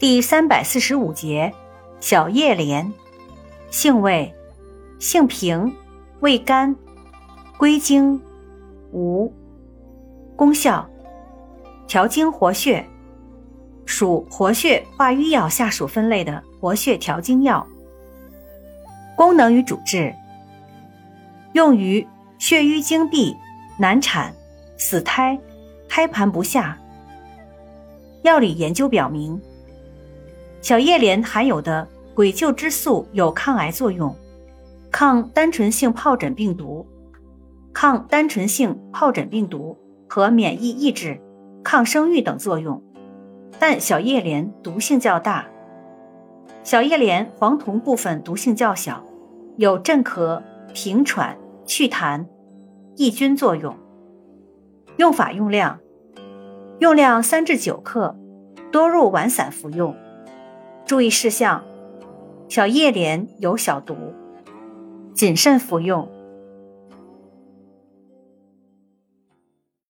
第三百四十五节，小叶莲，性味，性平，味甘，归经，无。功效，调经活血，属活血化瘀药下属分类的活血调经药。功能与主治，用于血瘀经闭、难产、死胎、胎盘不下。药理研究表明，小叶莲含有的鬼臼之素有抗癌作用，抗单纯性疱疹病毒，抗单纯性疱疹病毒。和免疫抑制、抗生育等作用，但小叶莲毒性较大。小叶莲黄酮部分毒性较小，有镇咳、平喘、祛痰、抑菌作用。用法用量：用量三至九克，多入丸散服用。注意事项：小叶莲有小毒，谨慎服用。